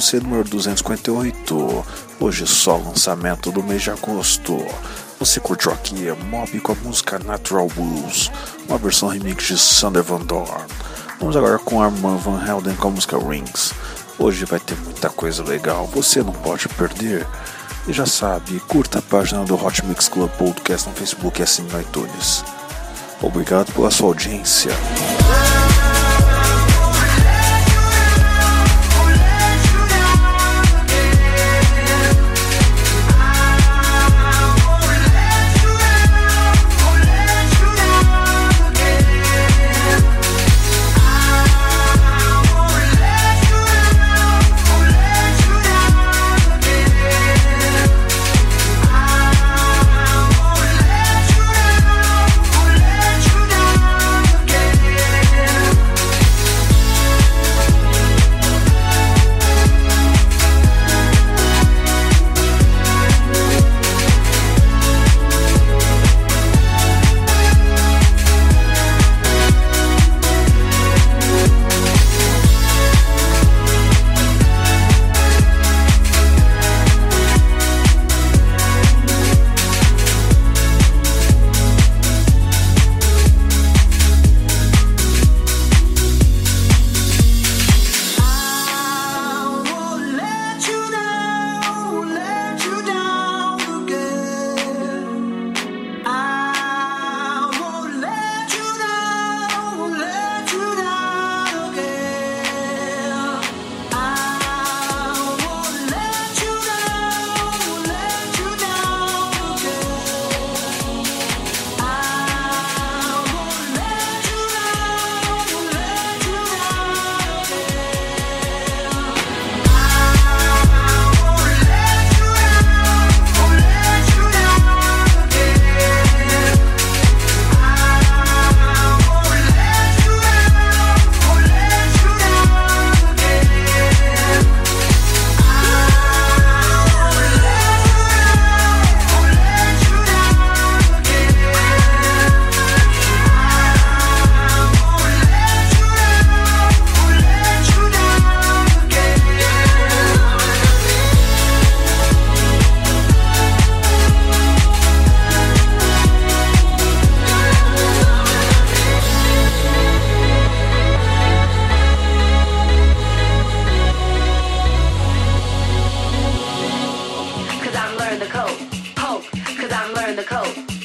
você número 258. Hoje é só lançamento do mês de agosto. Você curtiu aqui é Mob com a música Natural Blues, uma versão remix de Sander Van Dorn. Vamos agora com Armand Van Helden com a música Rings. Hoje vai ter muita coisa legal, você não pode perder. E já sabe, curta a página do Hot Mix Club Podcast no Facebook e assine no iTunes. Obrigado pela sua audiência. learn the code. Hope, cause I've learned the code.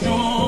strong.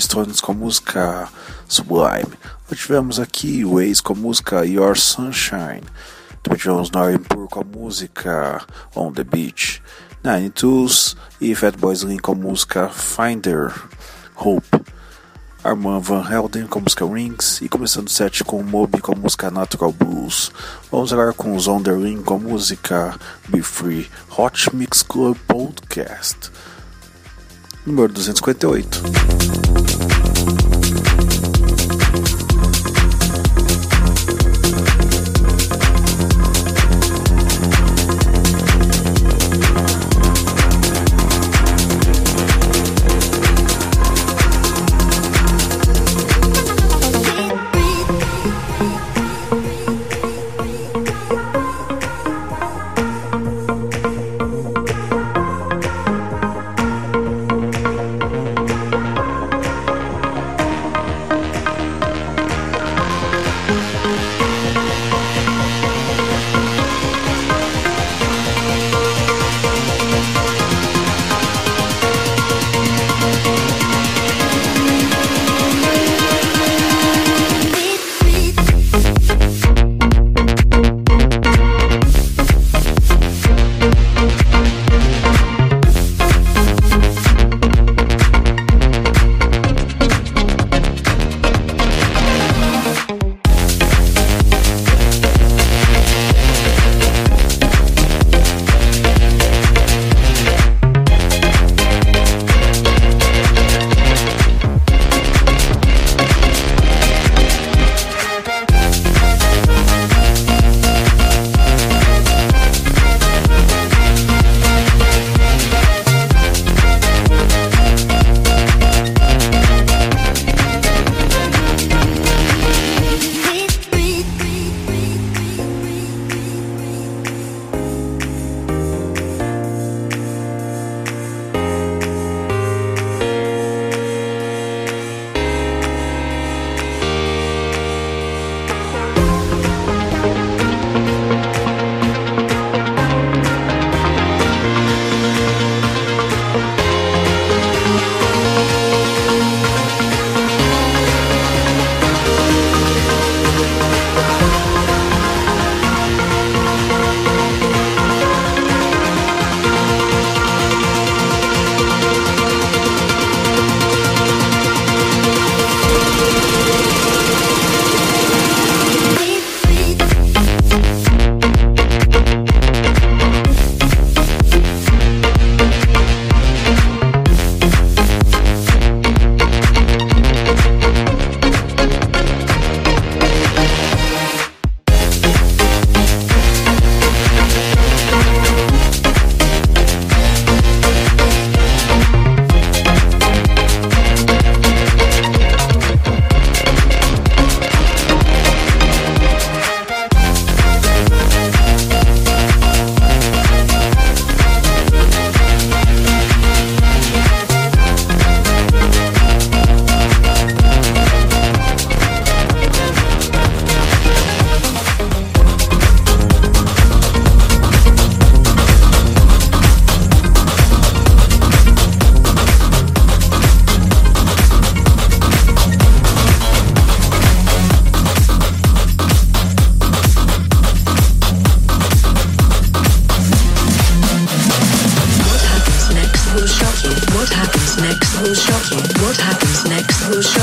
são Stones com música Sublime. Nós tivemos aqui o Ace com música Your Sunshine. Também tivemos Norin Pur com música On the Beach. Nine Tools e Fat Boys Link com música Finder Hope. Armand Van Helden com música Rings e começando o set com Moby com música Natural Blues. Vamos agora com o Zonderling com música Be Free Hot Mix Club Podcast número 258.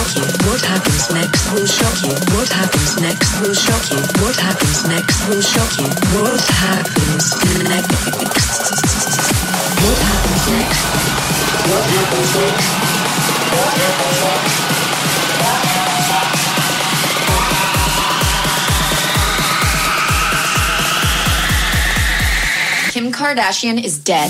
shock you. What happens next will shock you. What happens next will shock you. What happens next will shock you. What happens next? What happens next? What happens next? What happens next? Kim Kardashian is dead.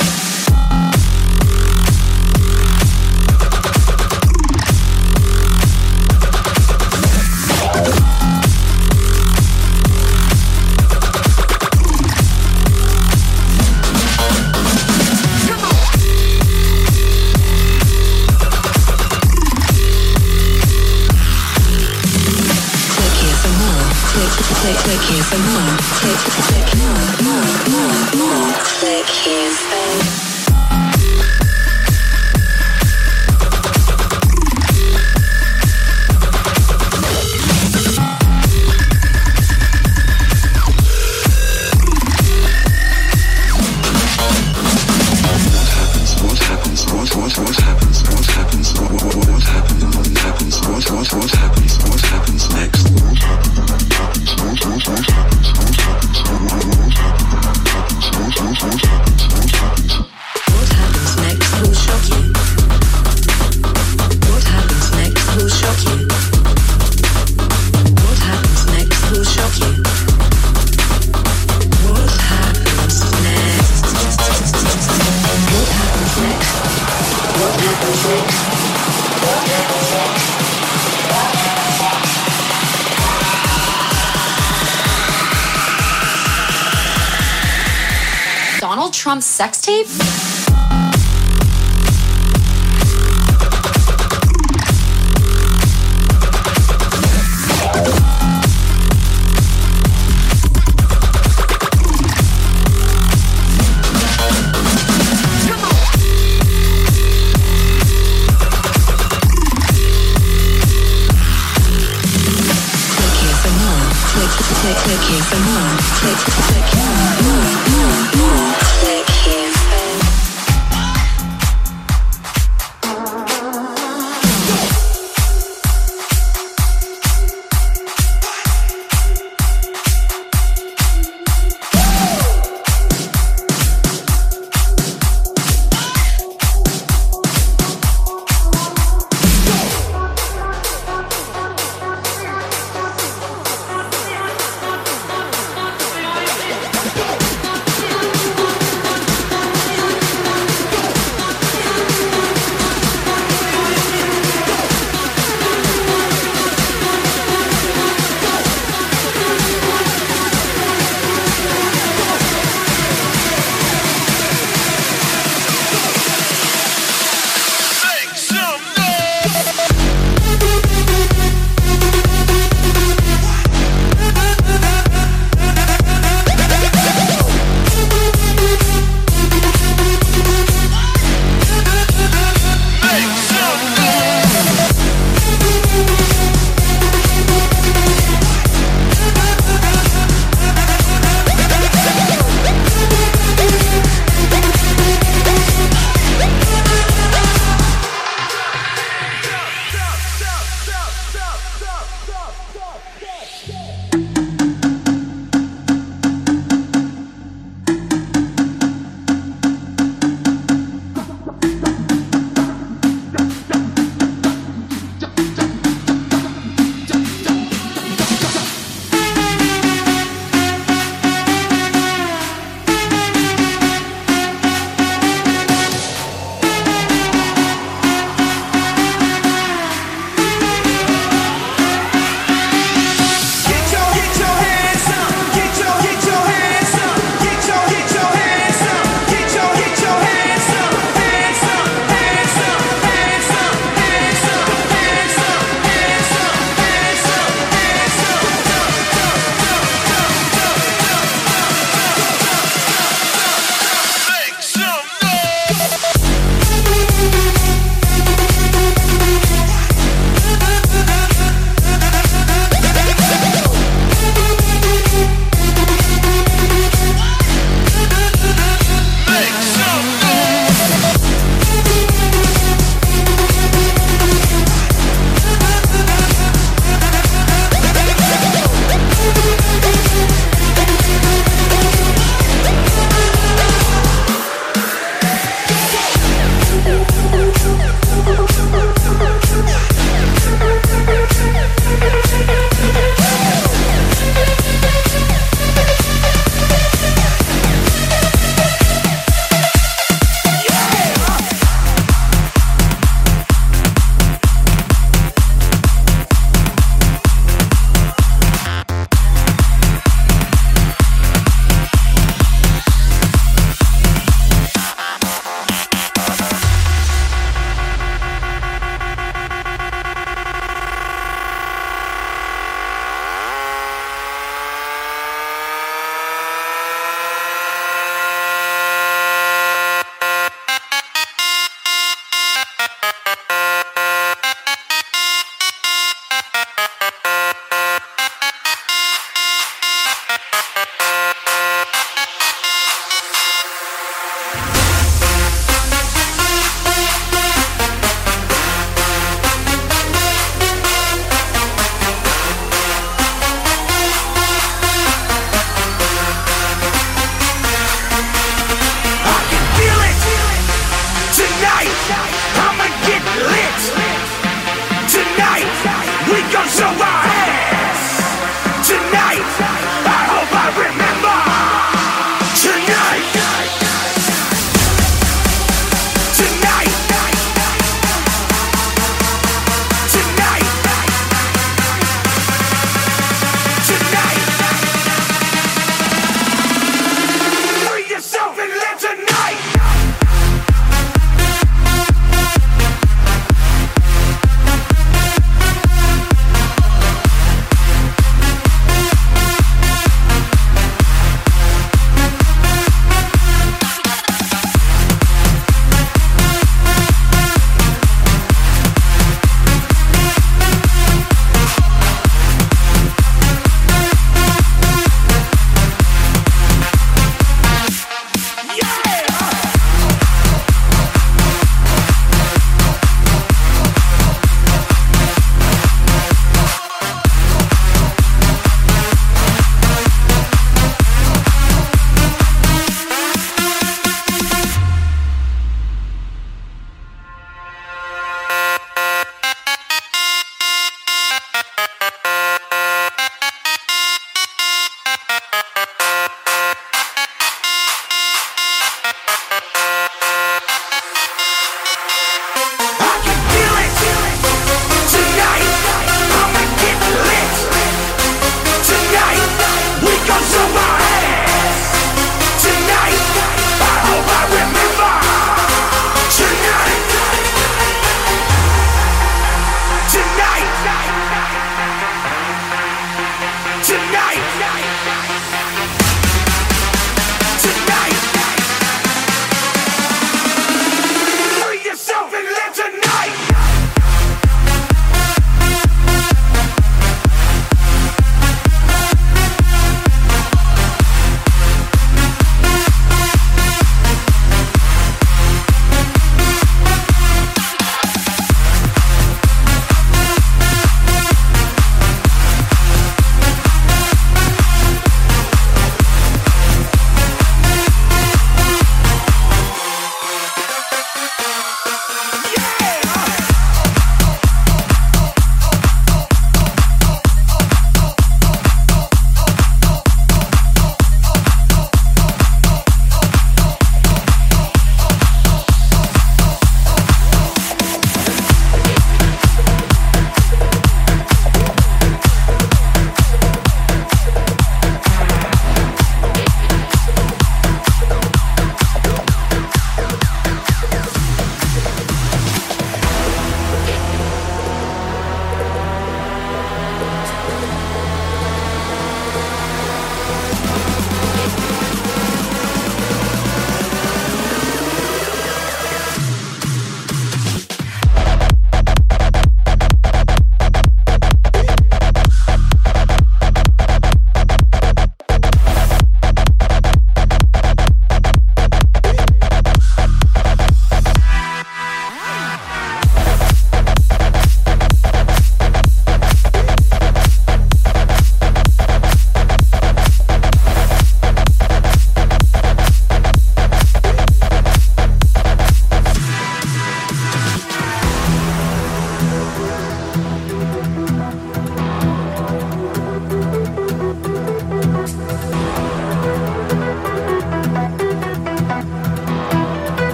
Donald Trump's sex tape?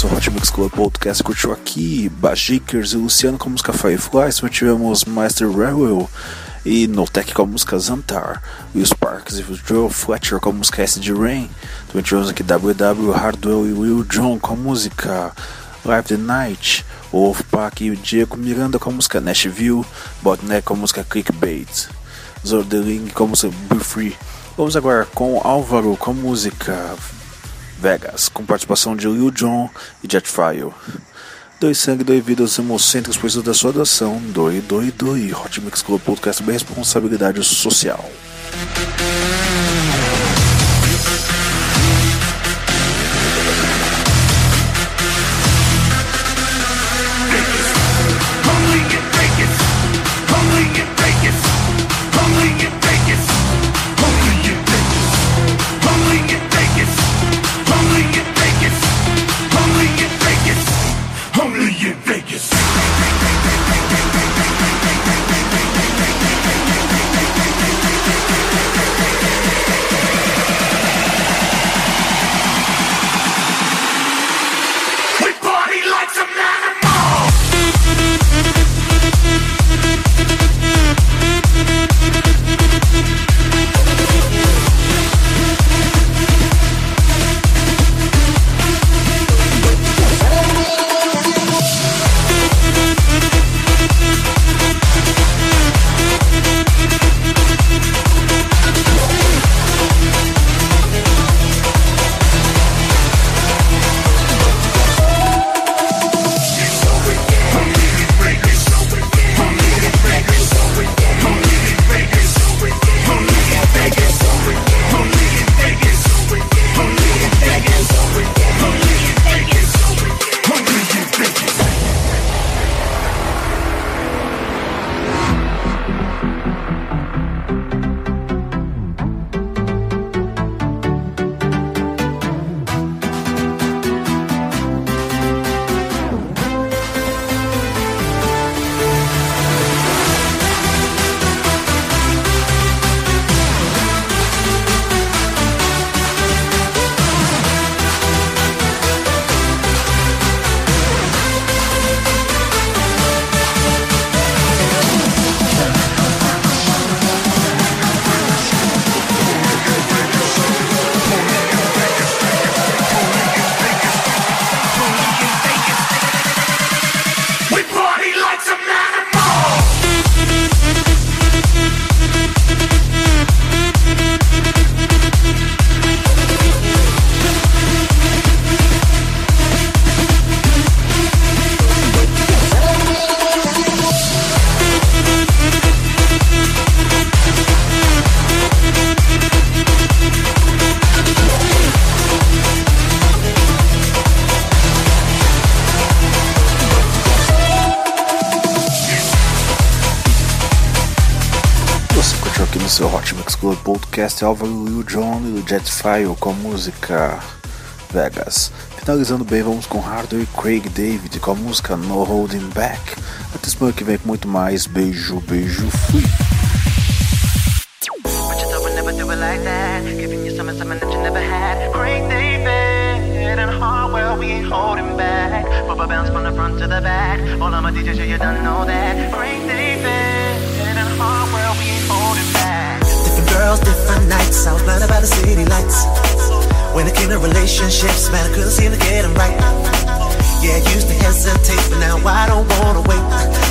do Hot Mix Club Podcast curtiu aqui Bajikers e Luciano com a música Fireflies, mas tivemos Master Railway e Notec com a música Zantar, Will Sparks e Joe Fletcher com a música SD Rain, também tivemos aqui WW, Hardwell e Will John com a música Live the Night, Wolf e Diego Miranda com a música Nashville, Botnet com a música Clickbait, Zordeling com a música Be Free. Vamos agora com Álvaro com a música Vegas, com participação de Will John e Jetfire. Doe sangue, doe vida aos hemocêntricos pois da sua doação. Doe, doe, doe. Hot Mix Club Podcast bem responsabilidade social. esse é o Hot Mix Club Podcast Álvaro Will John e o Jetfile com a música Vegas. Finalizando bem, vamos com Hardware e Craig David com a música No Holding Back. Até semana que vem com muito mais. Beijo, beijo, fui! bounce from the front to the back. All of my DJs, you done know that. girls, different nights. I was blinded by the city lights. When it came to relationships, man, I couldn't seem to get them right. Yeah, used to hesitate, but now I don't wanna wait.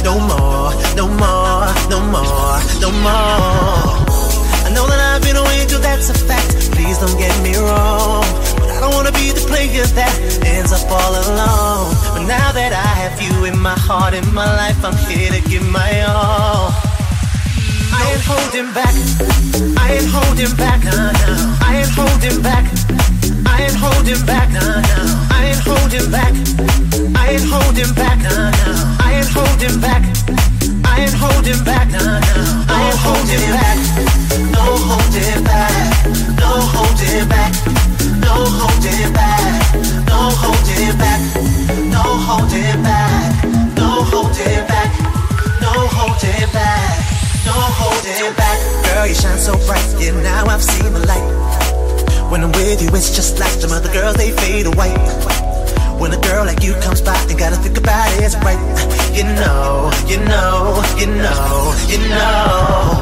No more, no more, no more, no more. I know that I've been a angel, that's a fact. Please don't get me wrong. But I don't wanna be the player that ends up all alone. But now that I have you in my heart, in my life, I'm here to give my all. I ain't holding back. I ain't holding back. I ain't holding back. I ain't holding back. I ain't holding back. I ain't holding back. I ain't holding back. I ain't holding back. holding back. No holding back. No holding back. No holding back. No holding back. No holding back. No holding back. No holding back holding back. Girl, you shine so bright, yeah, now I've seen the light. When I'm with you, it's just like some other girls, they fade away. When a girl like you comes by, you gotta think about it, it's right. You know, you know, you know, you know.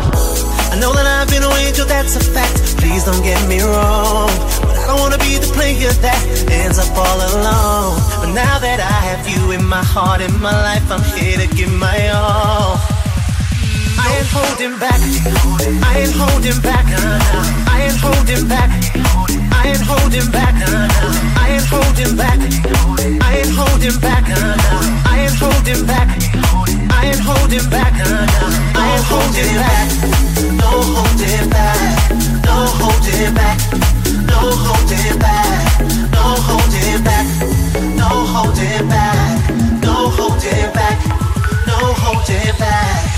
I know that I've been an angel, that's a fact. Please don't get me wrong. But I don't wanna be the player that ends up all alone. But now that I have you in my heart, in my life, I'm here to give my all. I ain't holding back. I ain't holding back. I ain't holding back. I ain't holding back. I ain't holding back. I ain't holding back. I ain't holding back. I ain't holding back. I ain't holding back. No holding back. No holding back. No holding back. No holding back. No holding back. No holding back. No holding back.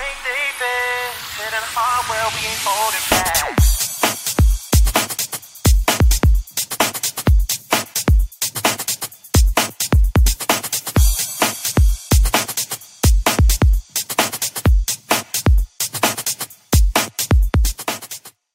holding